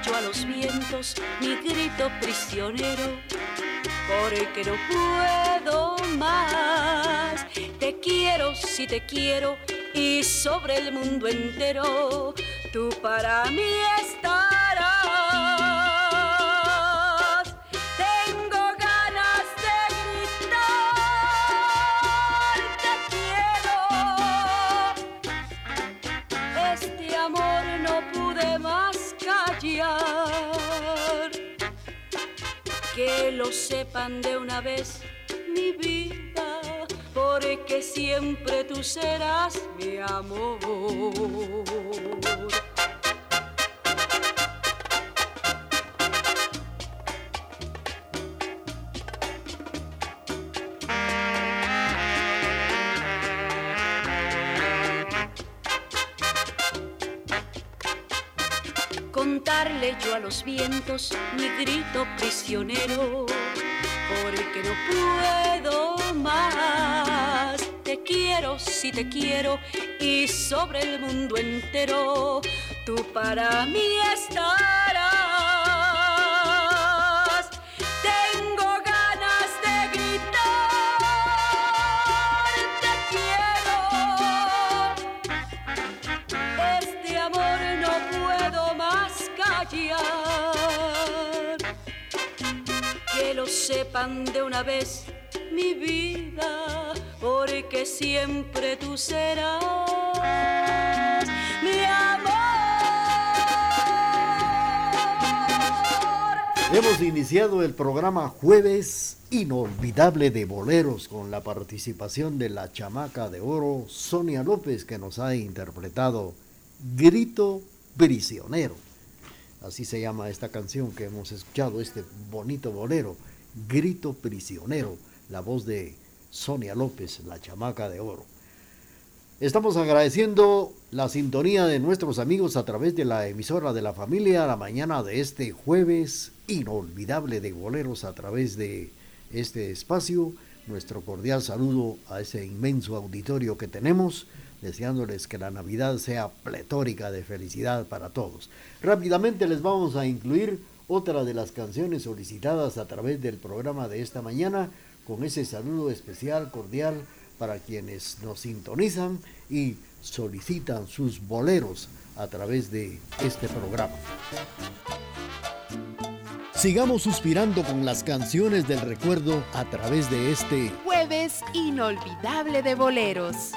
Yo a los vientos mi grito prisionero, porque no puedo más. Te quiero si te quiero y sobre el mundo entero tú para mí estarás. Que lo sepan de una vez mi vida, porque siempre tú serás mi amor. Yo a los vientos mi grito prisionero, porque no puedo más. Te quiero si te quiero y sobre el mundo entero tú para mí estarás. De una vez mi vida, porque siempre tú serás mi amor. Hemos iniciado el programa Jueves Inolvidable de Boleros con la participación de la chamaca de oro Sonia López que nos ha interpretado Grito Prisionero. Así se llama esta canción que hemos escuchado, este bonito bolero. Grito Prisionero, la voz de Sonia López, la chamaca de oro. Estamos agradeciendo la sintonía de nuestros amigos a través de la emisora de la familia a la mañana de este jueves inolvidable de boleros a través de este espacio. Nuestro cordial saludo a ese inmenso auditorio que tenemos, deseándoles que la Navidad sea pletórica de felicidad para todos. Rápidamente les vamos a incluir otra de las canciones solicitadas a través del programa de esta mañana, con ese saludo especial, cordial, para quienes nos sintonizan y solicitan sus boleros a través de este programa. Sigamos suspirando con las canciones del recuerdo a través de este jueves inolvidable de boleros.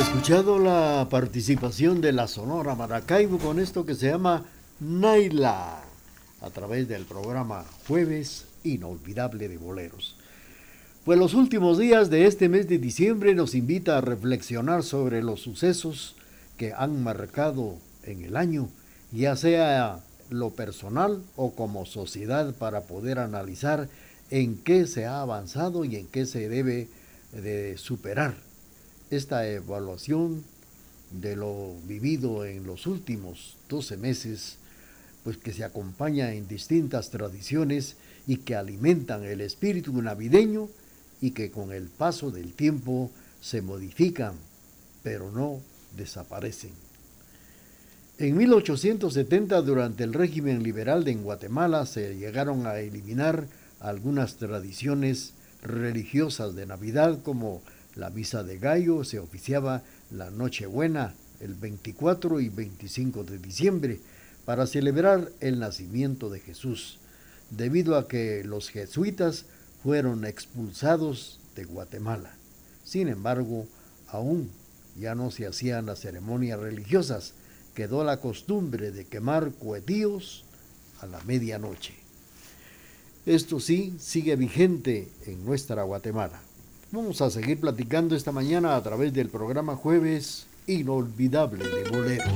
Escuchado la participación de la Sonora Maracaibo con esto que se llama Naila a través del programa Jueves Inolvidable de Boleros. Pues los últimos días de este mes de diciembre nos invita a reflexionar sobre los sucesos que han marcado en el año, ya sea lo personal o como sociedad para poder analizar en qué se ha avanzado y en qué se debe de superar esta evaluación de lo vivido en los últimos 12 meses, pues que se acompaña en distintas tradiciones y que alimentan el espíritu navideño y que con el paso del tiempo se modifican, pero no desaparecen. En 1870, durante el régimen liberal de Guatemala, se llegaron a eliminar algunas tradiciones religiosas de Navidad como la misa de gallo se oficiaba la Nochebuena el 24 y 25 de diciembre para celebrar el nacimiento de Jesús, debido a que los jesuitas fueron expulsados de Guatemala. Sin embargo, aún ya no se hacían las ceremonias religiosas, quedó la costumbre de quemar cohetíos a la medianoche. Esto sí sigue vigente en nuestra Guatemala. Vamos a seguir platicando esta mañana a través del programa Jueves Inolvidable de Boleros.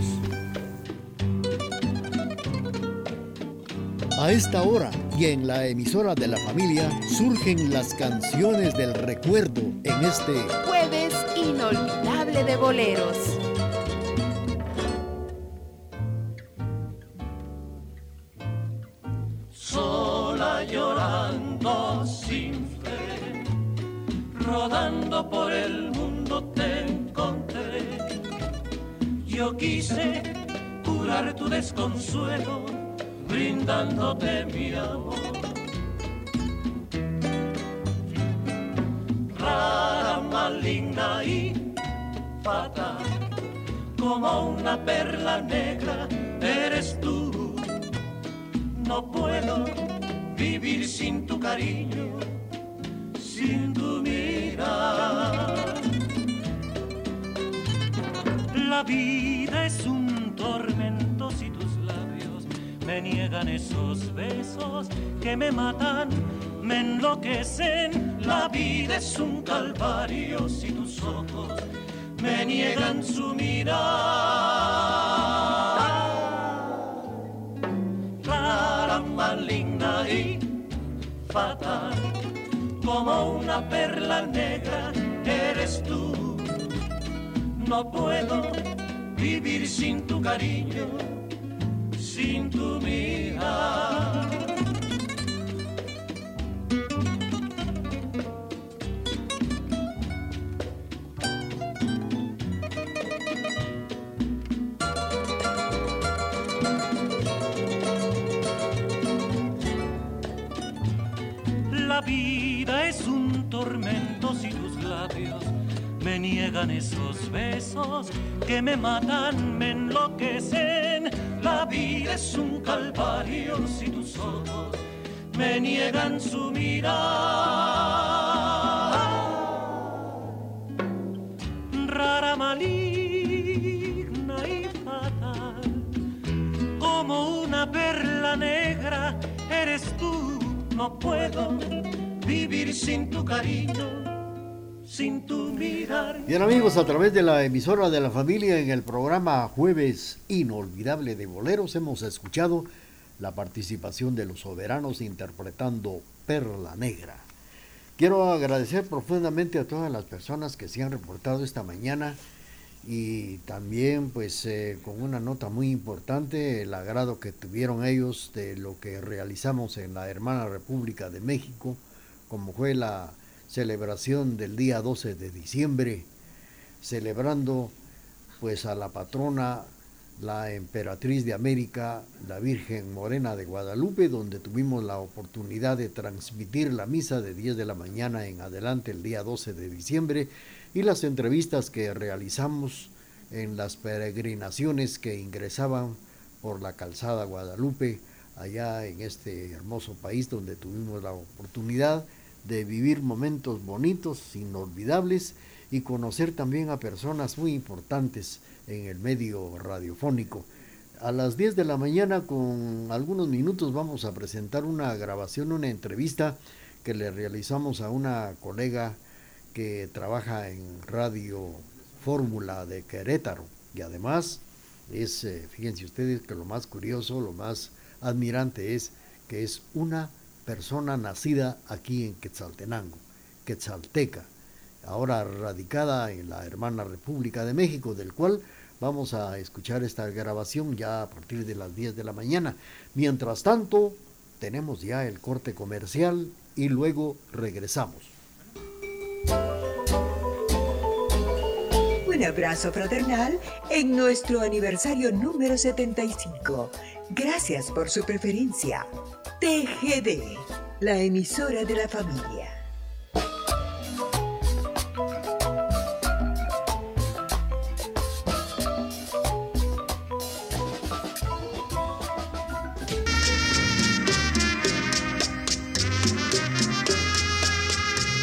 A esta hora y en la emisora de la familia surgen las canciones del recuerdo en este Jueves Inolvidable de Boleros. Por el mundo te encontré. Yo quise curar tu desconsuelo, brindándote mi amor. Rara, maligna y fatal, como una perla negra eres tú. No puedo vivir sin tu cariño sin tu mirar. La vida es un tormento si tus labios me niegan esos besos que me matan, me enloquecen. La vida es un calvario si tus ojos me niegan su mirar. Clara, maligna y fatal como una perla negra eres tú. No puedo vivir sin tu cariño, sin tu mirar. Esos besos que me matan, me enloquecen. La vida es un calvario si tus ojos me niegan su mirar. Rara, maligna y una perla negra, eres tú, no puedo vivir sin tu cariño. Bien amigos, a través de la emisora de la familia en el programa Jueves Inolvidable de Boleros hemos escuchado la participación de los soberanos interpretando Perla Negra. Quiero agradecer profundamente a todas las personas que se han reportado esta mañana y también pues eh, con una nota muy importante el agrado que tuvieron ellos de lo que realizamos en la hermana República de México como fue la celebración del día 12 de diciembre celebrando pues a la patrona la emperatriz de América, la Virgen Morena de Guadalupe, donde tuvimos la oportunidad de transmitir la misa de 10 de la mañana en adelante el día 12 de diciembre y las entrevistas que realizamos en las peregrinaciones que ingresaban por la calzada Guadalupe, allá en este hermoso país donde tuvimos la oportunidad de vivir momentos bonitos, inolvidables y conocer también a personas muy importantes en el medio radiofónico. A las 10 de la mañana con algunos minutos vamos a presentar una grabación, una entrevista que le realizamos a una colega que trabaja en Radio Fórmula de Querétaro y además es, eh, fíjense ustedes que lo más curioso, lo más admirante es que es una persona nacida aquí en Quetzaltenango, quetzalteca, ahora radicada en la hermana República de México, del cual vamos a escuchar esta grabación ya a partir de las 10 de la mañana. Mientras tanto, tenemos ya el corte comercial y luego regresamos. Un abrazo fraternal en nuestro aniversario número 75. Gracias por su preferencia. TGD, la emisora de la familia.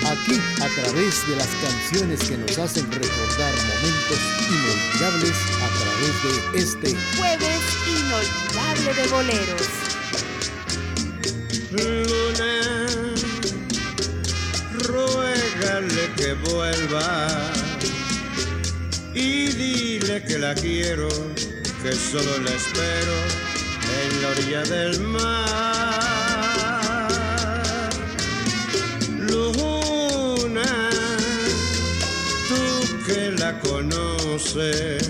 Aquí, a través de las canciones que nos hacen recordar momentos inolvidables, a través de este Jueves inolvidable de boleros. Luna, ruégale que vuelva y dile que la quiero, que solo la espero en la orilla del mar. Luna, tú que la conoces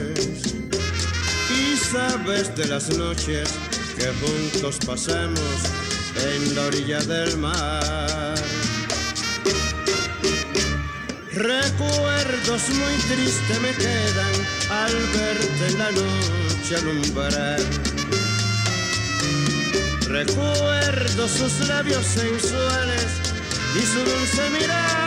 y sabes de las noches que juntos pasamos en la orilla del mar. Recuerdos muy tristes me quedan al verte en la noche alumbrar. Recuerdo sus labios sensuales y su dulce mirar,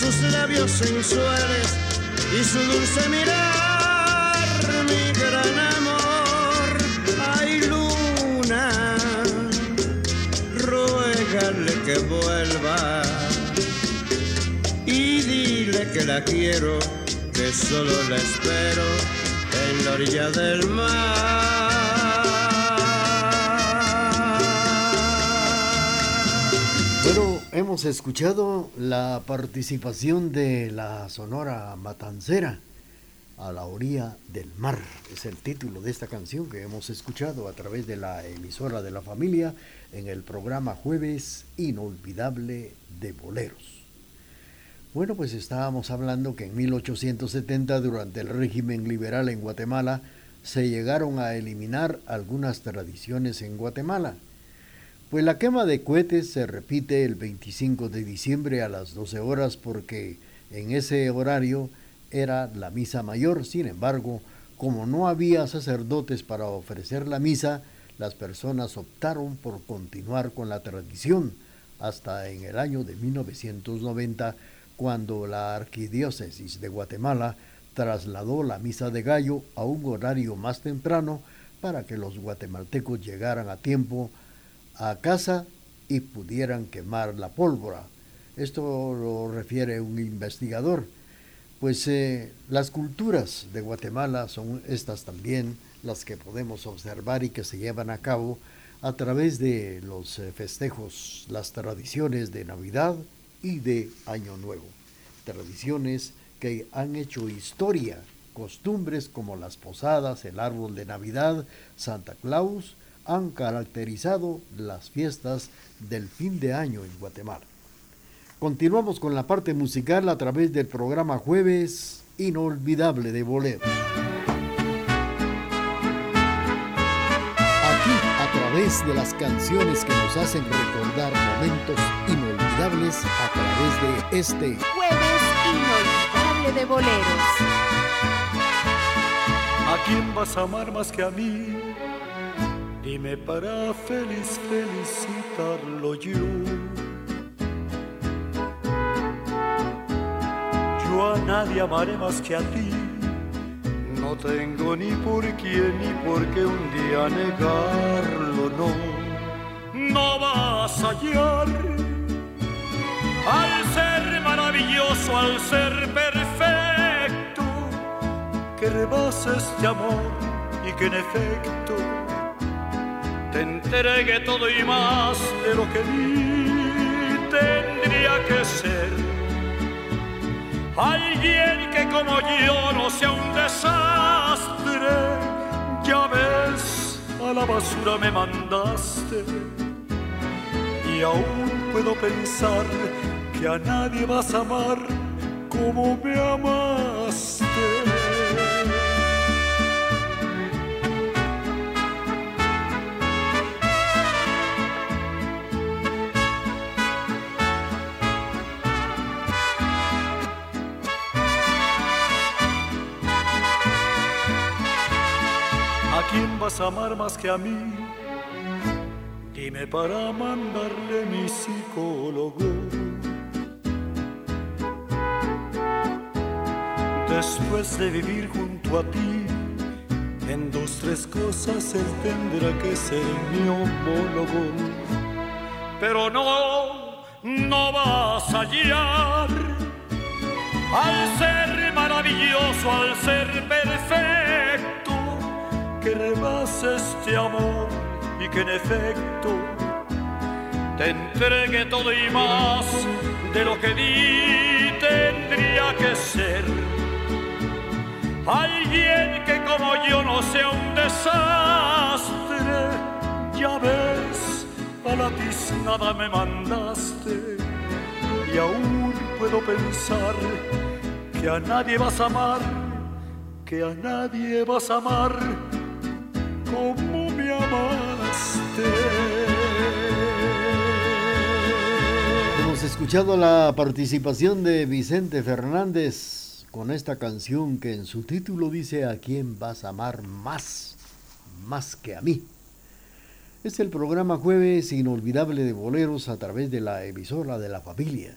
Sus labios sensuales y su dulce mirar, mi gran amor. Ay, luna, ruégale que vuelva y dile que la quiero, que solo la espero en la orilla del mar. Hemos escuchado la participación de la Sonora Matancera a la orilla del mar. Es el título de esta canción que hemos escuchado a través de la emisora de la familia en el programa Jueves Inolvidable de Boleros. Bueno, pues estábamos hablando que en 1870, durante el régimen liberal en Guatemala, se llegaron a eliminar algunas tradiciones en Guatemala. Pues la quema de cohetes se repite el 25 de diciembre a las 12 horas porque en ese horario era la misa mayor. Sin embargo, como no había sacerdotes para ofrecer la misa, las personas optaron por continuar con la tradición hasta en el año de 1990, cuando la Arquidiócesis de Guatemala trasladó la misa de gallo a un horario más temprano para que los guatemaltecos llegaran a tiempo a casa y pudieran quemar la pólvora. Esto lo refiere un investigador. Pues eh, las culturas de Guatemala son estas también las que podemos observar y que se llevan a cabo a través de los eh, festejos, las tradiciones de Navidad y de Año Nuevo. Tradiciones que han hecho historia, costumbres como las posadas, el árbol de Navidad, Santa Claus, han caracterizado las fiestas del fin de año en Guatemala. Continuamos con la parte musical a través del programa Jueves Inolvidable de Bolero. Aquí, a través de las canciones que nos hacen recordar momentos inolvidables a través de este Jueves Inolvidable de Boleros. ¿A quién vas a amar más que a mí? Dime para feliz felicitarlo yo a nadie amaré más que a ti. No tengo ni por quién ni por qué un día negarlo, no. No vas a hallar al ser maravilloso, al ser perfecto, que rebasa este amor y que en efecto te entregue todo y más de lo que vi tendría que ser Alguien que como yo no sea un desastre, ya ves, a la basura me mandaste. Y aún puedo pensar que a nadie vas a amar como me amaste. Amar más que a mí? Dime para mandarle mi psicólogo. Después de vivir junto a ti, en dos, tres cosas él tendrá que ser mi homólogo. Pero no, no vas a hallar al ser maravilloso, al ser perfecto que rebase este amor y que en efecto te entregue todo y más de lo que di tendría que ser. Alguien que como yo no sea un desastre, ya ves, a la nada me mandaste y aún puedo pensar que a nadie vas a amar, que a nadie vas a amar como me amaste. Hemos escuchado la participación de Vicente Fernández con esta canción que en su título dice ¿A quién vas a amar más? Más que a mí. Es el programa Jueves Inolvidable de Boleros a través de la emisora de la familia.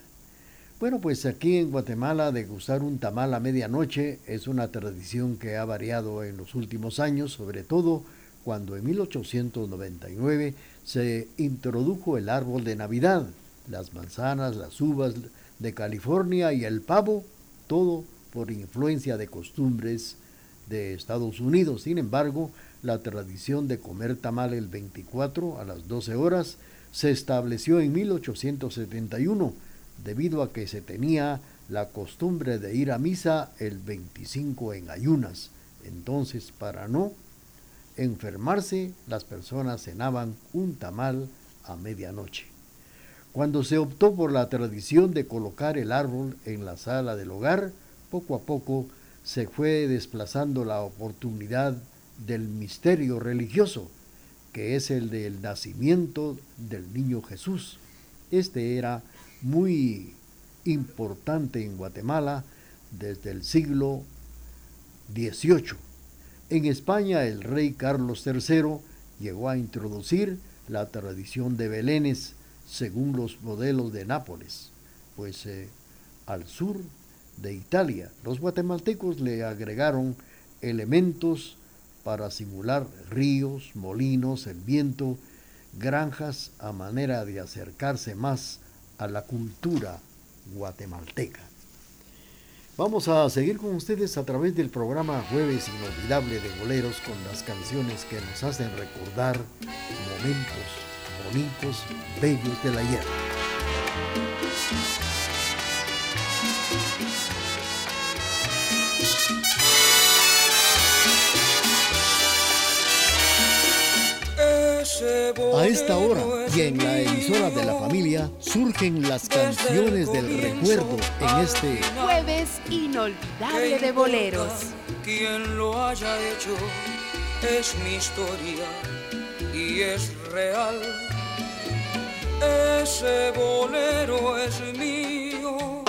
Bueno, pues aquí en Guatemala degustar un tamal a medianoche es una tradición que ha variado en los últimos años, sobre todo cuando en 1899 se introdujo el árbol de Navidad, las manzanas, las uvas de California y el pavo, todo por influencia de costumbres de Estados Unidos. Sin embargo, la tradición de comer tamal el 24 a las 12 horas se estableció en 1871 debido a que se tenía la costumbre de ir a misa el 25 en ayunas. Entonces, para no enfermarse, las personas cenaban un tamal a medianoche. Cuando se optó por la tradición de colocar el árbol en la sala del hogar, poco a poco se fue desplazando la oportunidad del misterio religioso, que es el del nacimiento del niño Jesús. Este era muy importante en Guatemala desde el siglo XVIII. En España el rey Carlos III llegó a introducir la tradición de Belénes según los modelos de Nápoles, pues eh, al sur de Italia los guatemaltecos le agregaron elementos para simular ríos, molinos, el viento, granjas a manera de acercarse más a la cultura guatemalteca. Vamos a seguir con ustedes a través del programa Jueves Inolvidable de Boleros con las canciones que nos hacen recordar momentos bonitos, bellos de la hierba. A esta hora y en la emisora de la familia surgen las canciones del recuerdo en este jueves inolvidable de boleros. Quien lo haya hecho es mi historia y es real. Ese bolero es mío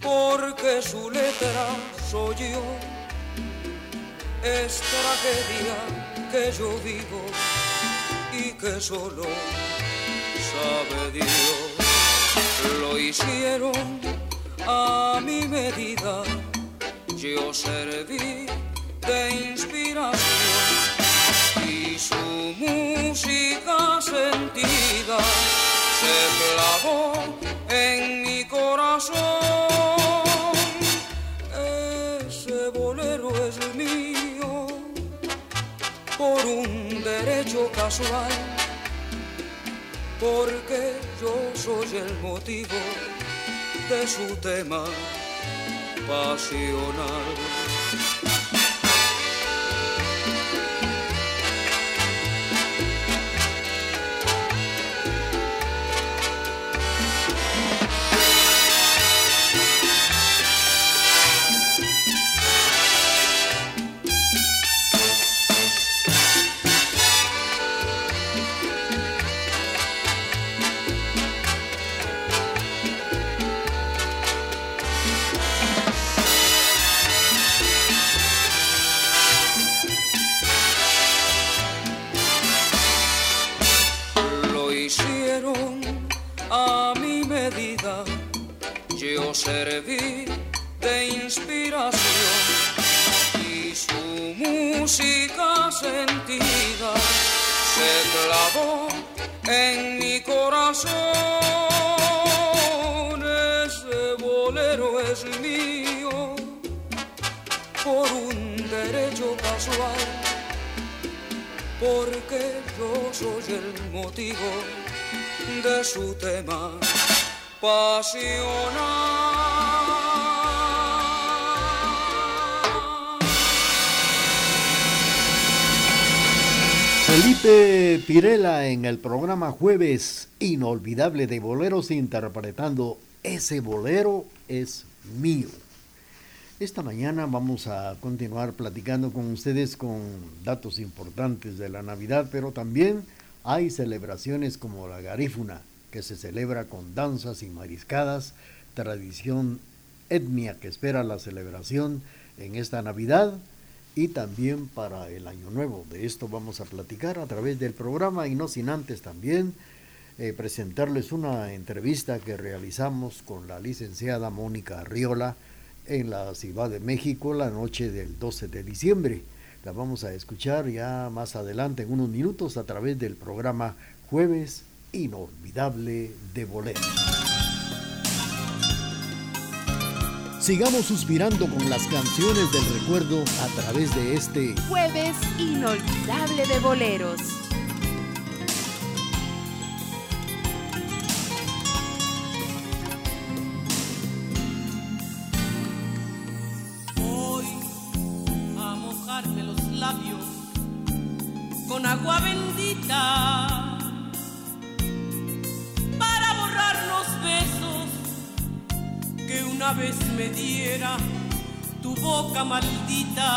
porque su letra soy yo. Es tragedia que yo vivo que solo sabe Dios. Lo hicieron a mi medida, yo serví de inspiración y su música sentida casual, porque yo soy el motivo de su tema pasional. De su tema pasional. Felipe Pirela en el programa Jueves Inolvidable de Boleros interpretando Ese bolero es mío. Esta mañana vamos a continuar platicando con ustedes con datos importantes de la Navidad, pero también hay celebraciones como la garífuna, que se celebra con danzas y mariscadas, tradición etnia que espera la celebración en esta Navidad y también para el Año Nuevo. De esto vamos a platicar a través del programa y no sin antes también eh, presentarles una entrevista que realizamos con la licenciada Mónica Arriola en la Ciudad de México la noche del 12 de diciembre. La vamos a escuchar ya más adelante en unos minutos a través del programa Jueves Inolvidable de Bolero. Sigamos suspirando con las canciones del recuerdo a través de este Jueves inolvidable de boleros. Para borrar los besos que una vez me diera tu boca maldita.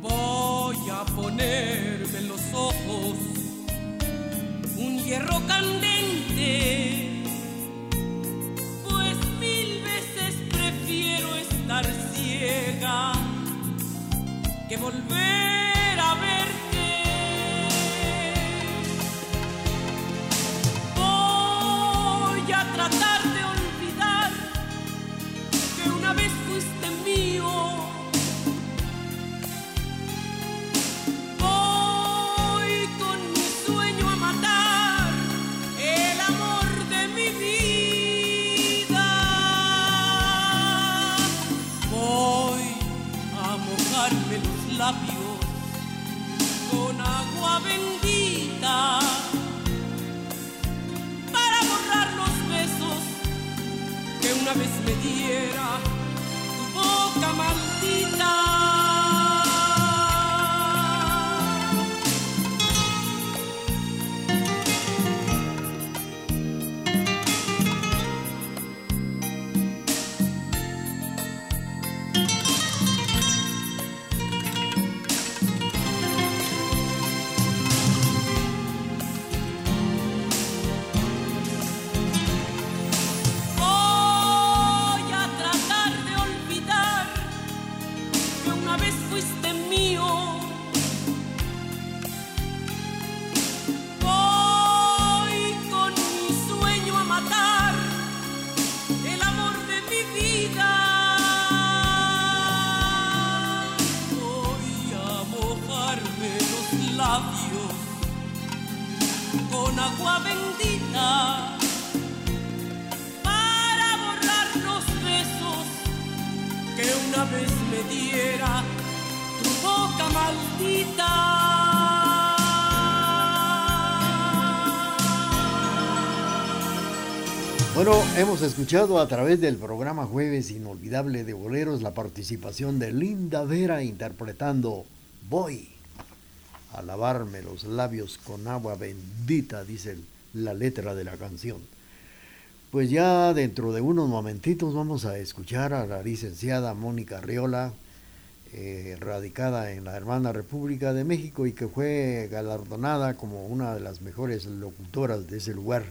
Voy a ponerme los ojos un hierro candente, pues mil veces prefiero estar ciega que volver Bueno, hemos escuchado a través del programa Jueves Inolvidable de Boleros la participación de Linda Vera interpretando Voy a lavarme los labios con agua bendita, dice la letra de la canción. Pues ya dentro de unos momentitos vamos a escuchar a la licenciada Mónica Riola, eh, radicada en la hermana República de México y que fue galardonada como una de las mejores locutoras de ese lugar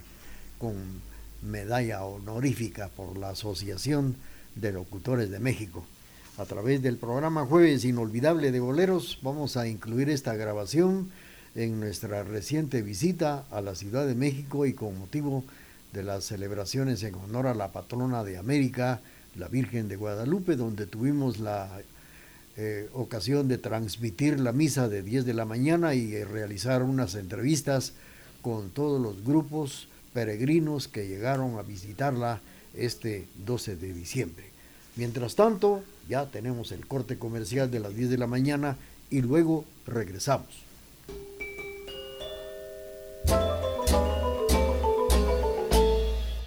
con medalla honorífica por la Asociación de Locutores de México. A través del programa Jueves Inolvidable de Boleros vamos a incluir esta grabación en nuestra reciente visita a la Ciudad de México y con motivo de las celebraciones en honor a la patrona de América, la Virgen de Guadalupe, donde tuvimos la eh, ocasión de transmitir la misa de 10 de la mañana y realizar unas entrevistas con todos los grupos peregrinos que llegaron a visitarla este 12 de diciembre. Mientras tanto, ya tenemos el corte comercial de las 10 de la mañana y luego regresamos.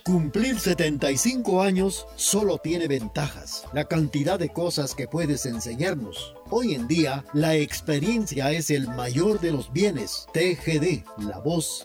Cumplir 75 años solo tiene ventajas. La cantidad de cosas que puedes enseñarnos. Hoy en día, la experiencia es el mayor de los bienes. TGD, la voz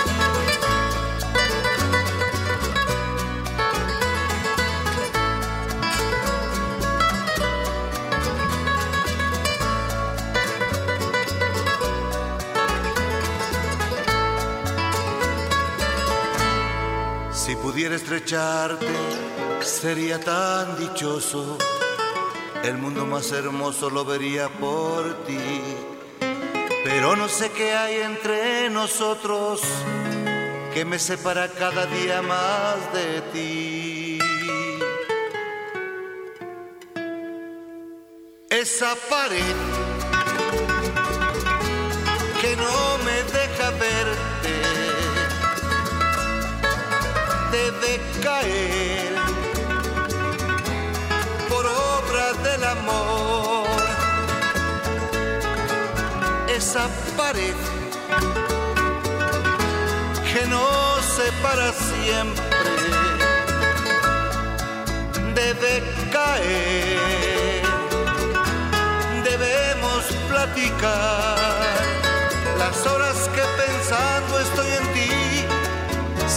Pudiera estrecharte, sería tan dichoso. El mundo más hermoso lo vería por ti. Pero no sé qué hay entre nosotros que me separa cada día más de ti. Esa pared que no me deja caer por obra del amor. esa pared que nos separa siempre debe caer. Debemos platicar las horas que pensando estoy en ti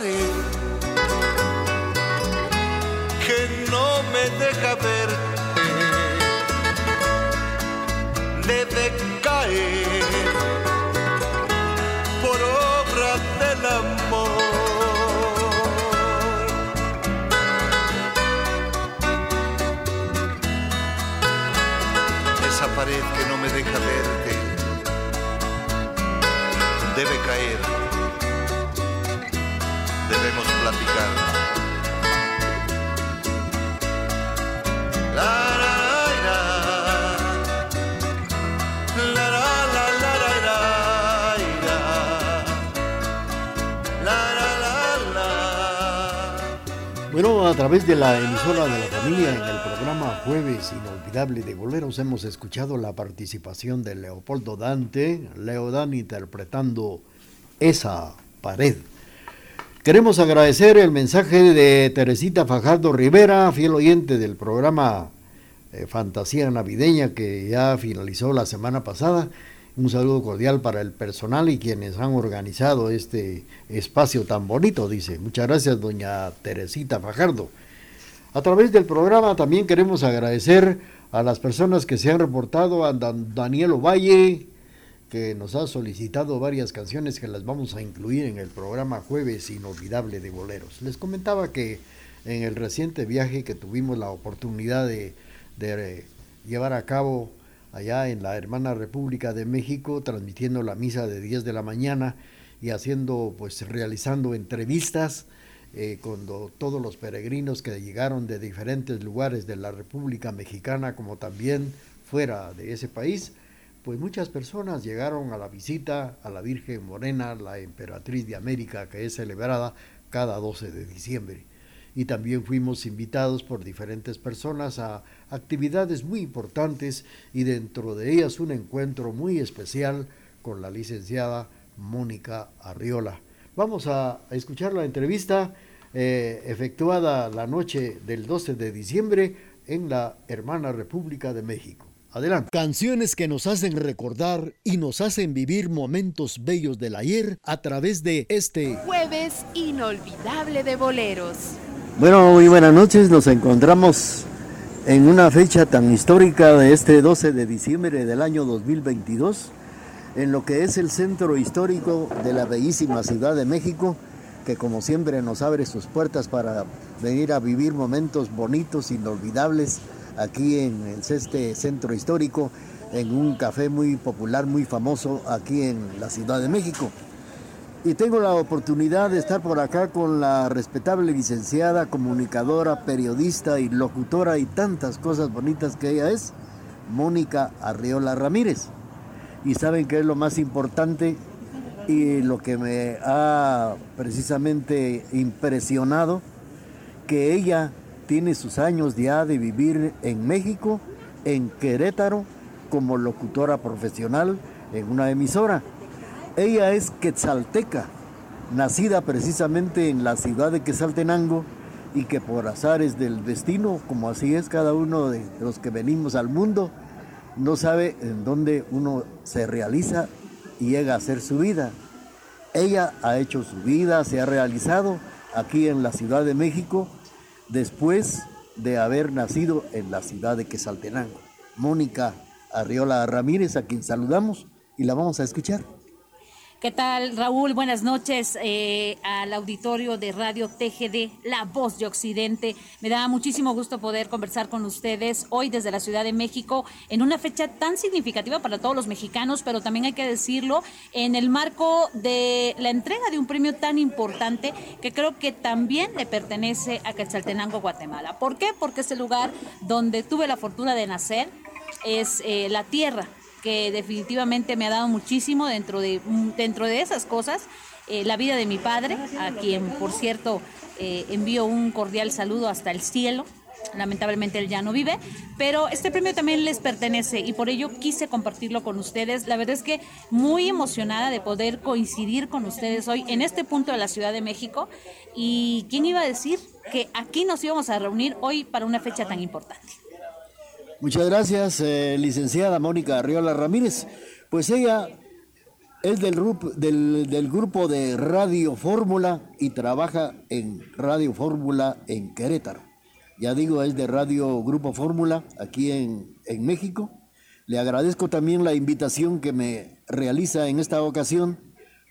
que no me deja verte debe caer por obra del amor. Esa pared que no me deja verte debe caer. La, la, la. Bueno, a través de la emisora de la familia en el programa Jueves Inolvidable de Boleros hemos escuchado la participación de Leopoldo Dante, Leo Dan interpretando esa pared. Queremos agradecer el mensaje de Teresita Fajardo Rivera, fiel oyente del programa eh, Fantasía Navideña que ya finalizó la semana pasada. Un saludo cordial para el personal y quienes han organizado este espacio tan bonito, dice. Muchas gracias, doña Teresita Fajardo. A través del programa también queremos agradecer a las personas que se han reportado, a Dan- Daniel Ovalle, que nos ha solicitado varias canciones que las vamos a incluir en el programa Jueves Inolvidable de Boleros. Les comentaba que en el reciente viaje que tuvimos la oportunidad de, eh, llevar a cabo allá en la hermana República de México, transmitiendo la misa de 10 de la mañana y haciendo, pues realizando entrevistas eh, con do- todos los peregrinos que llegaron de diferentes lugares de la República Mexicana, como también fuera de ese país, pues muchas personas llegaron a la visita a la Virgen Morena, la emperatriz de América, que es celebrada cada 12 de diciembre. Y también fuimos invitados por diferentes personas a actividades muy importantes y dentro de ellas un encuentro muy especial con la licenciada Mónica Arriola. Vamos a escuchar la entrevista eh, efectuada la noche del 12 de diciembre en la hermana República de México. Adelante. Canciones que nos hacen recordar y nos hacen vivir momentos bellos del ayer a través de este Jueves inolvidable de boleros. Bueno, muy buenas noches. Nos encontramos en una fecha tan histórica de este 12 de diciembre del año 2022, en lo que es el centro histórico de la bellísima Ciudad de México, que como siempre nos abre sus puertas para venir a vivir momentos bonitos, inolvidables, aquí en este centro histórico, en un café muy popular, muy famoso aquí en la Ciudad de México. Y tengo la oportunidad de estar por acá con la respetable licenciada, comunicadora, periodista y locutora y tantas cosas bonitas que ella es, Mónica Arriola Ramírez. Y saben que es lo más importante y lo que me ha precisamente impresionado, que ella tiene sus años ya de vivir en México, en Querétaro, como locutora profesional en una emisora. Ella es quetzalteca, nacida precisamente en la ciudad de Quetzaltenango y que por azares del destino, como así es cada uno de los que venimos al mundo, no sabe en dónde uno se realiza y llega a hacer su vida. Ella ha hecho su vida, se ha realizado aquí en la Ciudad de México después de haber nacido en la ciudad de Quetzaltenango. Mónica Arriola Ramírez, a quien saludamos y la vamos a escuchar. ¿Qué tal, Raúl? Buenas noches eh, al auditorio de Radio TGD, La Voz de Occidente. Me da muchísimo gusto poder conversar con ustedes hoy desde la Ciudad de México en una fecha tan significativa para todos los mexicanos, pero también hay que decirlo en el marco de la entrega de un premio tan importante que creo que también le pertenece a Quetzaltenango, Guatemala. ¿Por qué? Porque es el lugar donde tuve la fortuna de nacer, es eh, la tierra que definitivamente me ha dado muchísimo dentro de, dentro de esas cosas. Eh, la vida de mi padre, a quien por cierto eh, envío un cordial saludo hasta el cielo. Lamentablemente él ya no vive, pero este premio también les pertenece y por ello quise compartirlo con ustedes. La verdad es que muy emocionada de poder coincidir con ustedes hoy en este punto de la Ciudad de México. ¿Y quién iba a decir que aquí nos íbamos a reunir hoy para una fecha tan importante? Muchas gracias, eh, licenciada Mónica Arriola Ramírez. Pues ella es del, del grupo de Radio Fórmula y trabaja en Radio Fórmula en Querétaro. Ya digo, es de Radio Grupo Fórmula aquí en, en México. Le agradezco también la invitación que me realiza en esta ocasión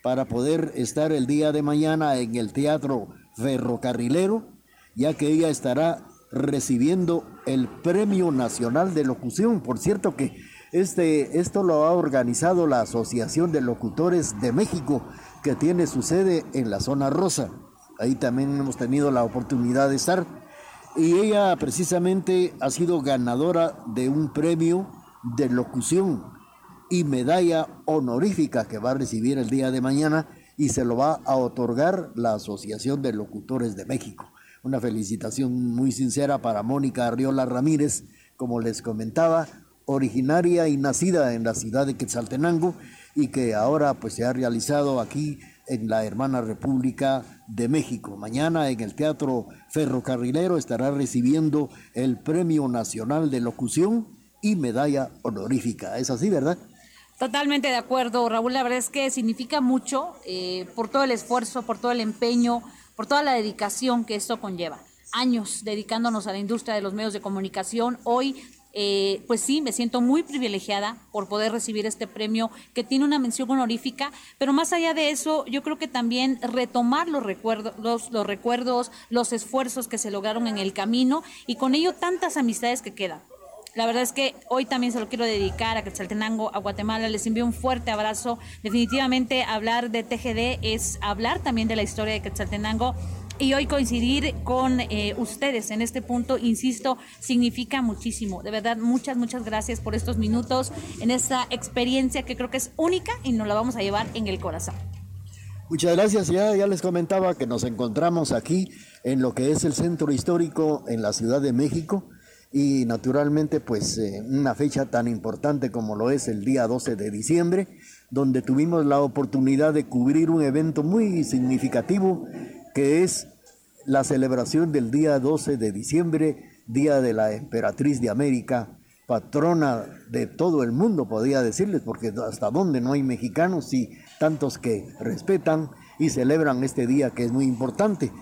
para poder estar el día de mañana en el Teatro Ferrocarrilero, ya que ella estará recibiendo el Premio Nacional de Locución. Por cierto que este, esto lo ha organizado la Asociación de Locutores de México, que tiene su sede en la zona rosa. Ahí también hemos tenido la oportunidad de estar. Y ella precisamente ha sido ganadora de un premio de locución y medalla honorífica que va a recibir el día de mañana y se lo va a otorgar la Asociación de Locutores de México. Una felicitación muy sincera para Mónica Arriola Ramírez, como les comentaba, originaria y nacida en la ciudad de Quetzaltenango y que ahora pues se ha realizado aquí en la hermana República de México. Mañana en el Teatro Ferrocarrilero estará recibiendo el Premio Nacional de Locución y medalla honorífica. Es así, ¿verdad? Totalmente de acuerdo, Raúl. La verdad es que significa mucho eh, por todo el esfuerzo, por todo el empeño, por toda la dedicación que esto conlleva. Años dedicándonos a la industria de los medios de comunicación. Hoy, eh, pues sí, me siento muy privilegiada por poder recibir este premio que tiene una mención honorífica, pero más allá de eso, yo creo que también retomar los recuerdos, los, los recuerdos, los esfuerzos que se lograron en el camino y con ello tantas amistades que quedan. La verdad es que hoy también se lo quiero dedicar a Quetzaltenango, a Guatemala. Les envío un fuerte abrazo. Definitivamente hablar de TGD es hablar también de la historia de Quetzaltenango. Y hoy coincidir con eh, ustedes en este punto, insisto, significa muchísimo. De verdad, muchas, muchas gracias por estos minutos en esta experiencia que creo que es única y nos la vamos a llevar en el corazón. Muchas gracias. Ya, ya les comentaba que nos encontramos aquí en lo que es el centro histórico en la Ciudad de México y naturalmente pues eh, una fecha tan importante como lo es el día 12 de diciembre, donde tuvimos la oportunidad de cubrir un evento muy significativo que es la celebración del día 12 de diciembre, Día de la Emperatriz de América, patrona de todo el mundo, podría decirles, porque hasta donde no hay mexicanos y tantos que respetan y celebran este día que es muy importante.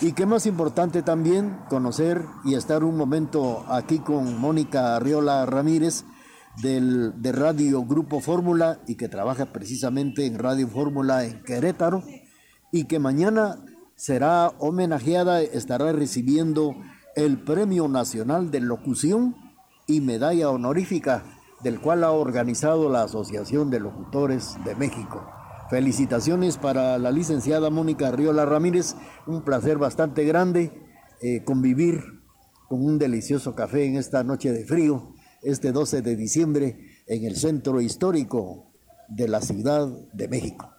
Y qué más importante también conocer y estar un momento aquí con Mónica Arriola Ramírez del, de Radio Grupo Fórmula y que trabaja precisamente en Radio Fórmula en Querétaro y que mañana será homenajeada, estará recibiendo el Premio Nacional de Locución y Medalla Honorífica, del cual ha organizado la Asociación de Locutores de México. Felicitaciones para la licenciada Mónica Riola Ramírez, un placer bastante grande eh, convivir con un delicioso café en esta noche de frío, este 12 de diciembre, en el centro histórico de la Ciudad de México.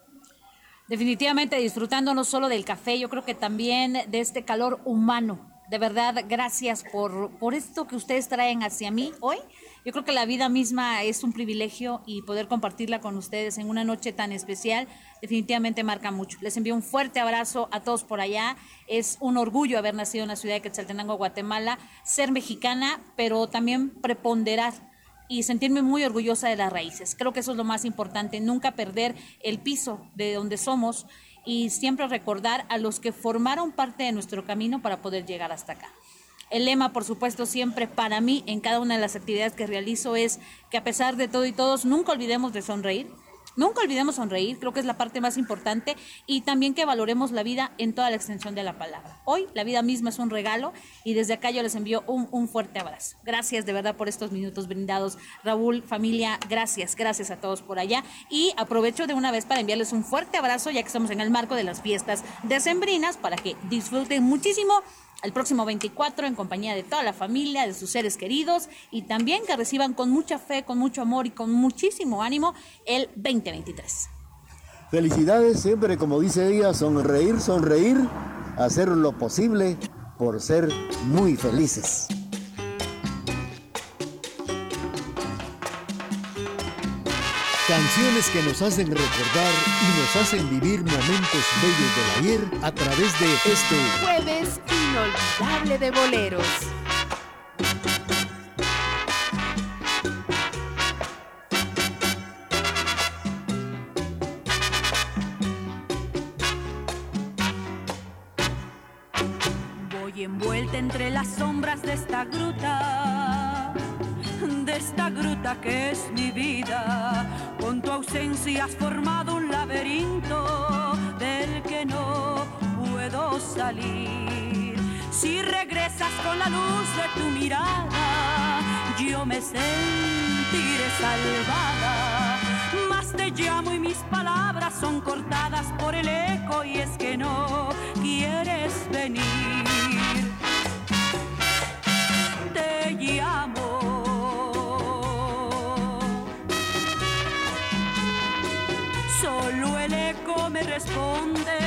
Definitivamente disfrutando no solo del café, yo creo que también de este calor humano. De verdad, gracias por, por esto que ustedes traen hacia mí hoy yo creo que la vida misma es un privilegio y poder compartirla con ustedes en una noche tan especial definitivamente marca mucho. Les envío un fuerte abrazo a todos por allá. Es un orgullo haber nacido en la ciudad de Quetzaltenango, Guatemala, ser mexicana, pero también preponderar y sentirme muy orgullosa de las raíces. Creo que eso es lo más importante, nunca perder el piso de donde somos y siempre recordar a los que formaron parte de nuestro camino para poder llegar hasta acá. El lema, por supuesto, siempre para mí en cada una de las actividades que realizo es que a pesar de todo y todos, nunca olvidemos de sonreír, Nunca olvidemos sonreír, creo que es la parte más importante y también que valoremos la vida en toda la extensión de la palabra. Hoy la vida misma es un regalo y desde acá yo les envío un, un fuerte abrazo. Gracias de verdad por estos minutos brindados. Raúl, familia, gracias, gracias a todos por allá y aprovecho de una vez para enviarles un fuerte abrazo ya que estamos en el marco de las fiestas decembrinas para que disfruten muchísimo el próximo 24 en compañía de toda la familia, de sus seres queridos y también que reciban con mucha fe, con mucho amor y con muchísimo ánimo el 2023. Felicidades, siempre como dice ella, sonreír, sonreír, hacer lo posible por ser muy felices. Canciones que nos hacen recordar y nos hacen vivir momentos bellos del ayer a través de este jueves inolvidable de boleros. Voy envuelta entre las sombras de esta gruta, esta gruta que es mi vida. Con tu ausencia has formado un laberinto del que no puedo salir. Si regresas con la luz de tu mirada, yo me sentiré salvada. Más te llamo y mis palabras son cortadas por el eco y es que no quieres venir. Te llamo. Eco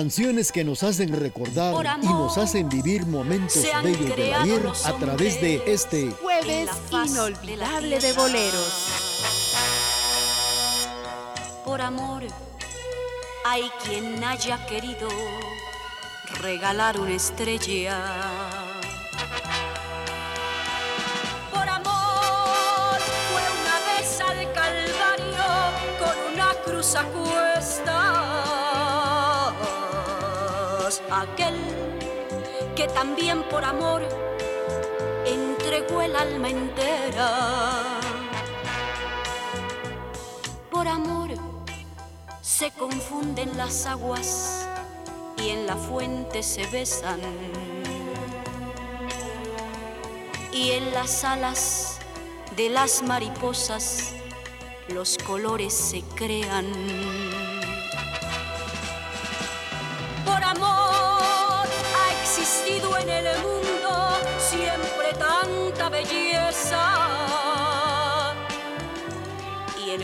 Canciones que nos hacen recordar y nos hacen vivir momentos bellos del ayer a través de este Jueves de inolvidable de boleros. Por amor, hay quien haya querido regalar una estrella. Aquel que también por amor entregó el alma entera. Por amor se confunden las aguas y en la fuente se besan. Y en las alas de las mariposas los colores se crean.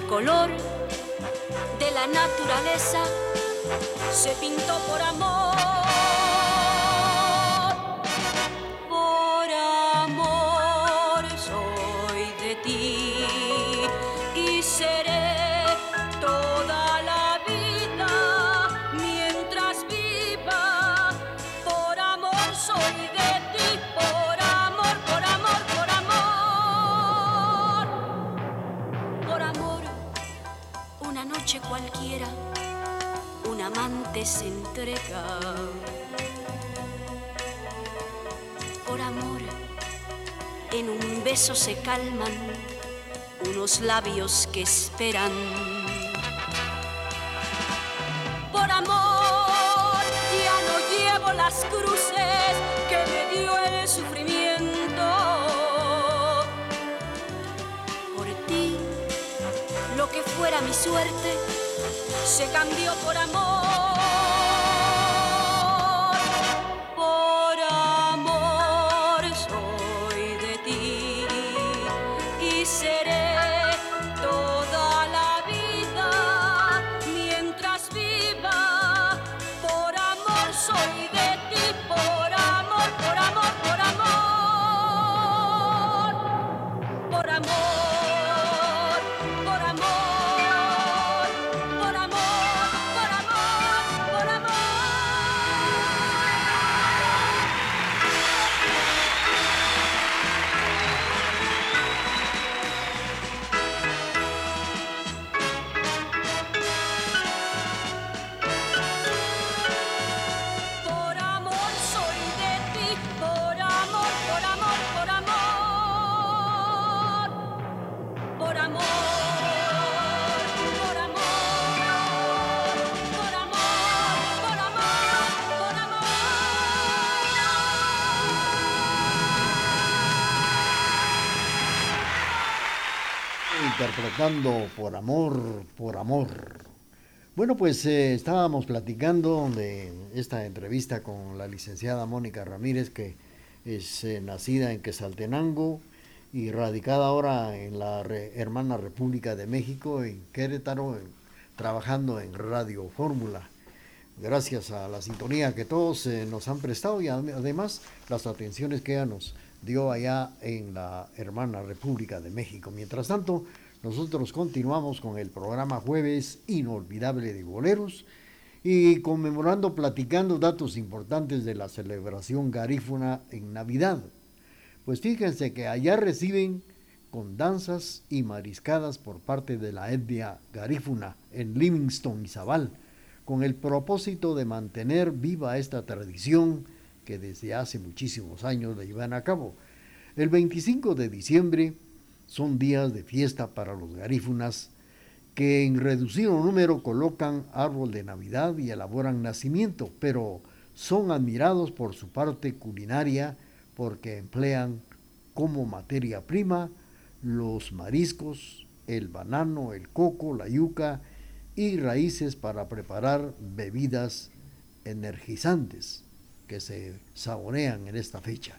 Color de la naturaleza se pintó por amor. Amante se entrega. Por amor, en un beso se calman unos labios que esperan. Por amor, ya no llevo las cruces que me dio el sufrimiento. Por ti, lo que fuera mi suerte se cambió por amor. Interpretando por amor, por amor. Bueno, pues eh, estábamos platicando de esta entrevista con la licenciada Mónica Ramírez, que es eh, nacida en Quesaltenango y radicada ahora en la hermana República de México, en Querétaro, trabajando en Radio Fórmula. Gracias a la sintonía que todos eh, nos han prestado y ade- además las atenciones que ella nos dio allá en la hermana República de México. Mientras tanto, nosotros continuamos con el programa Jueves Inolvidable de Boleros y conmemorando, platicando datos importantes de la celebración garífuna en Navidad. Pues fíjense que allá reciben con danzas y mariscadas por parte de la etnia garífuna en Livingston y Zabal, con el propósito de mantener viva esta tradición que desde hace muchísimos años la llevan a cabo. El 25 de diciembre son días de fiesta para los garífunas que en reducido número colocan árbol de Navidad y elaboran nacimiento, pero son admirados por su parte culinaria porque emplean como materia prima los mariscos, el banano, el coco, la yuca y raíces para preparar bebidas energizantes que se saborean en esta fecha.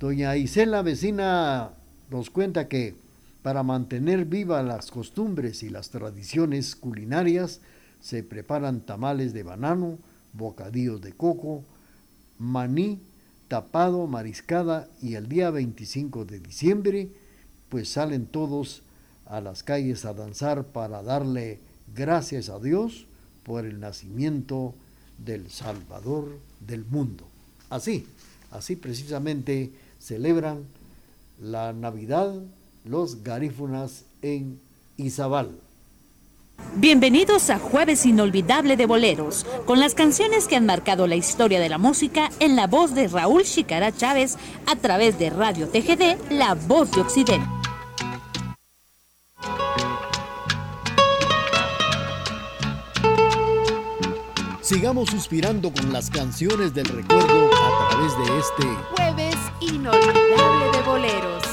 Doña Isela Vecina nos cuenta que para mantener vivas las costumbres y las tradiciones culinarias se preparan tamales de banano, bocadillos de coco, maní, tapado, mariscada y el día 25 de diciembre pues salen todos a las calles a danzar para darle gracias a Dios por el nacimiento del Salvador del mundo. Así, así precisamente celebran la Navidad los garífunas en Izabal. Bienvenidos a Jueves Inolvidable de Boleros, con las canciones que han marcado la historia de la música en la voz de Raúl Chicara Chávez a través de Radio TGD, La Voz de Occidente. Sigamos suspirando con las canciones del recuerdo a través de este Jueves inolvidable de boleros.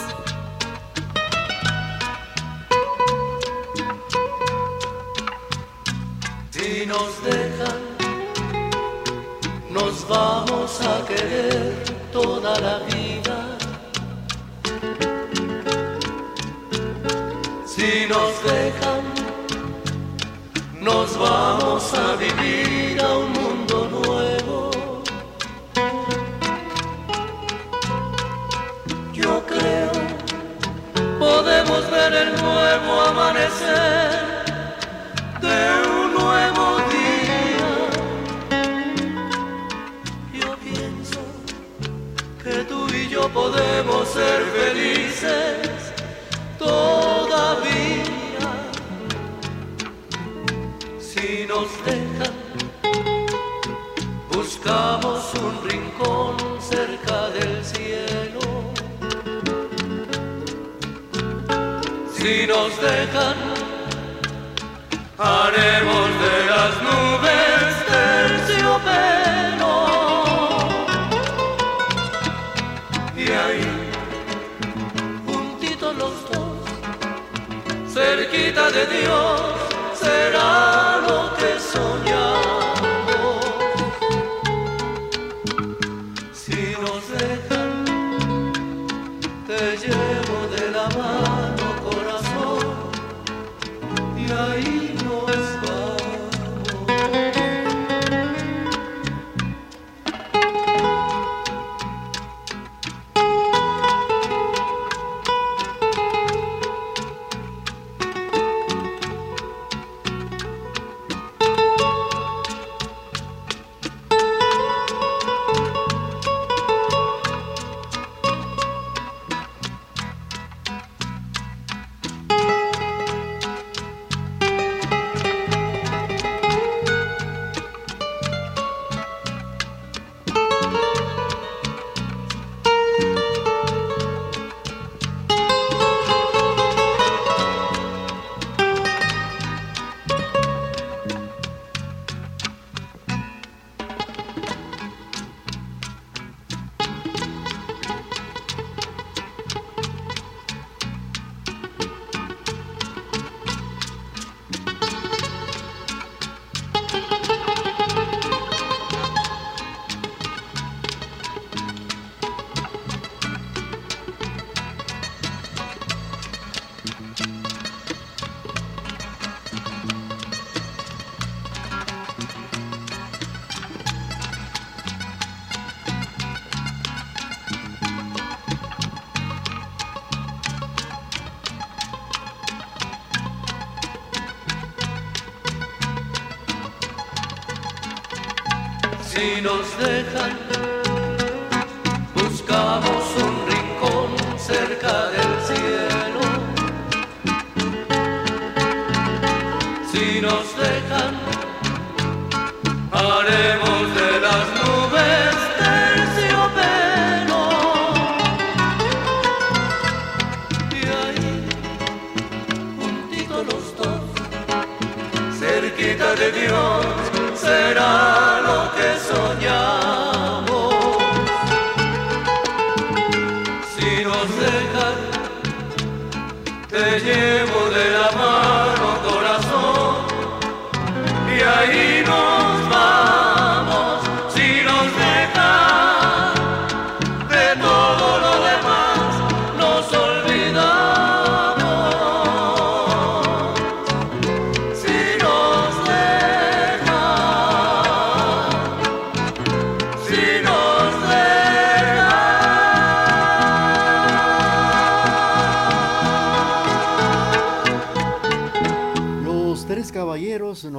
Si nos dejan, nos vamos a querer toda la vida. Si nos dejan, nos vamos a vivir a un mundo nuevo. Ver el nuevo amanecer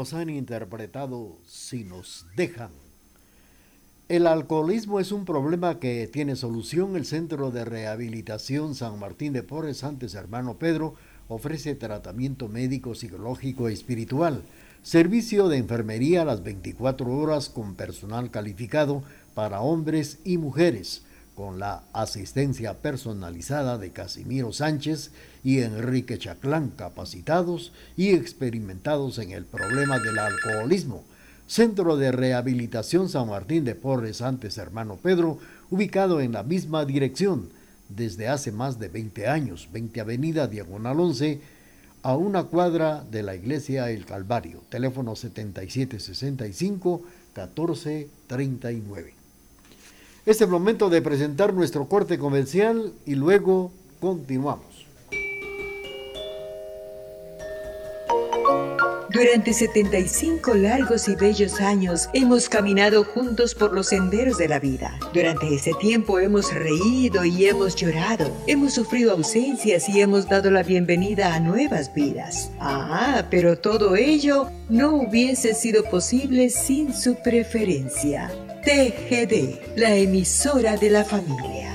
nos han interpretado Si nos dejan. El alcoholismo es un problema que tiene solución. El Centro de Rehabilitación San Martín de Porres, antes hermano Pedro, ofrece tratamiento médico, psicológico y espiritual. Servicio de enfermería a las 24 horas con personal calificado para hombres y mujeres, con la asistencia personalizada de Casimiro Sánchez y Enrique Chaclán, capacitados y experimentados en el problema del alcoholismo. Centro de Rehabilitación San Martín de Porres, antes hermano Pedro, ubicado en la misma dirección desde hace más de 20 años, 20 Avenida Diagonal 11, a una cuadra de la iglesia El Calvario. Teléfono 7765-1439. Es el momento de presentar nuestro corte comercial y luego continuamos. Durante 75 largos y bellos años hemos caminado juntos por los senderos de la vida. Durante ese tiempo hemos reído y hemos llorado. Hemos sufrido ausencias y hemos dado la bienvenida a nuevas vidas. Ah, pero todo ello no hubiese sido posible sin su preferencia. TGD, la emisora de la familia.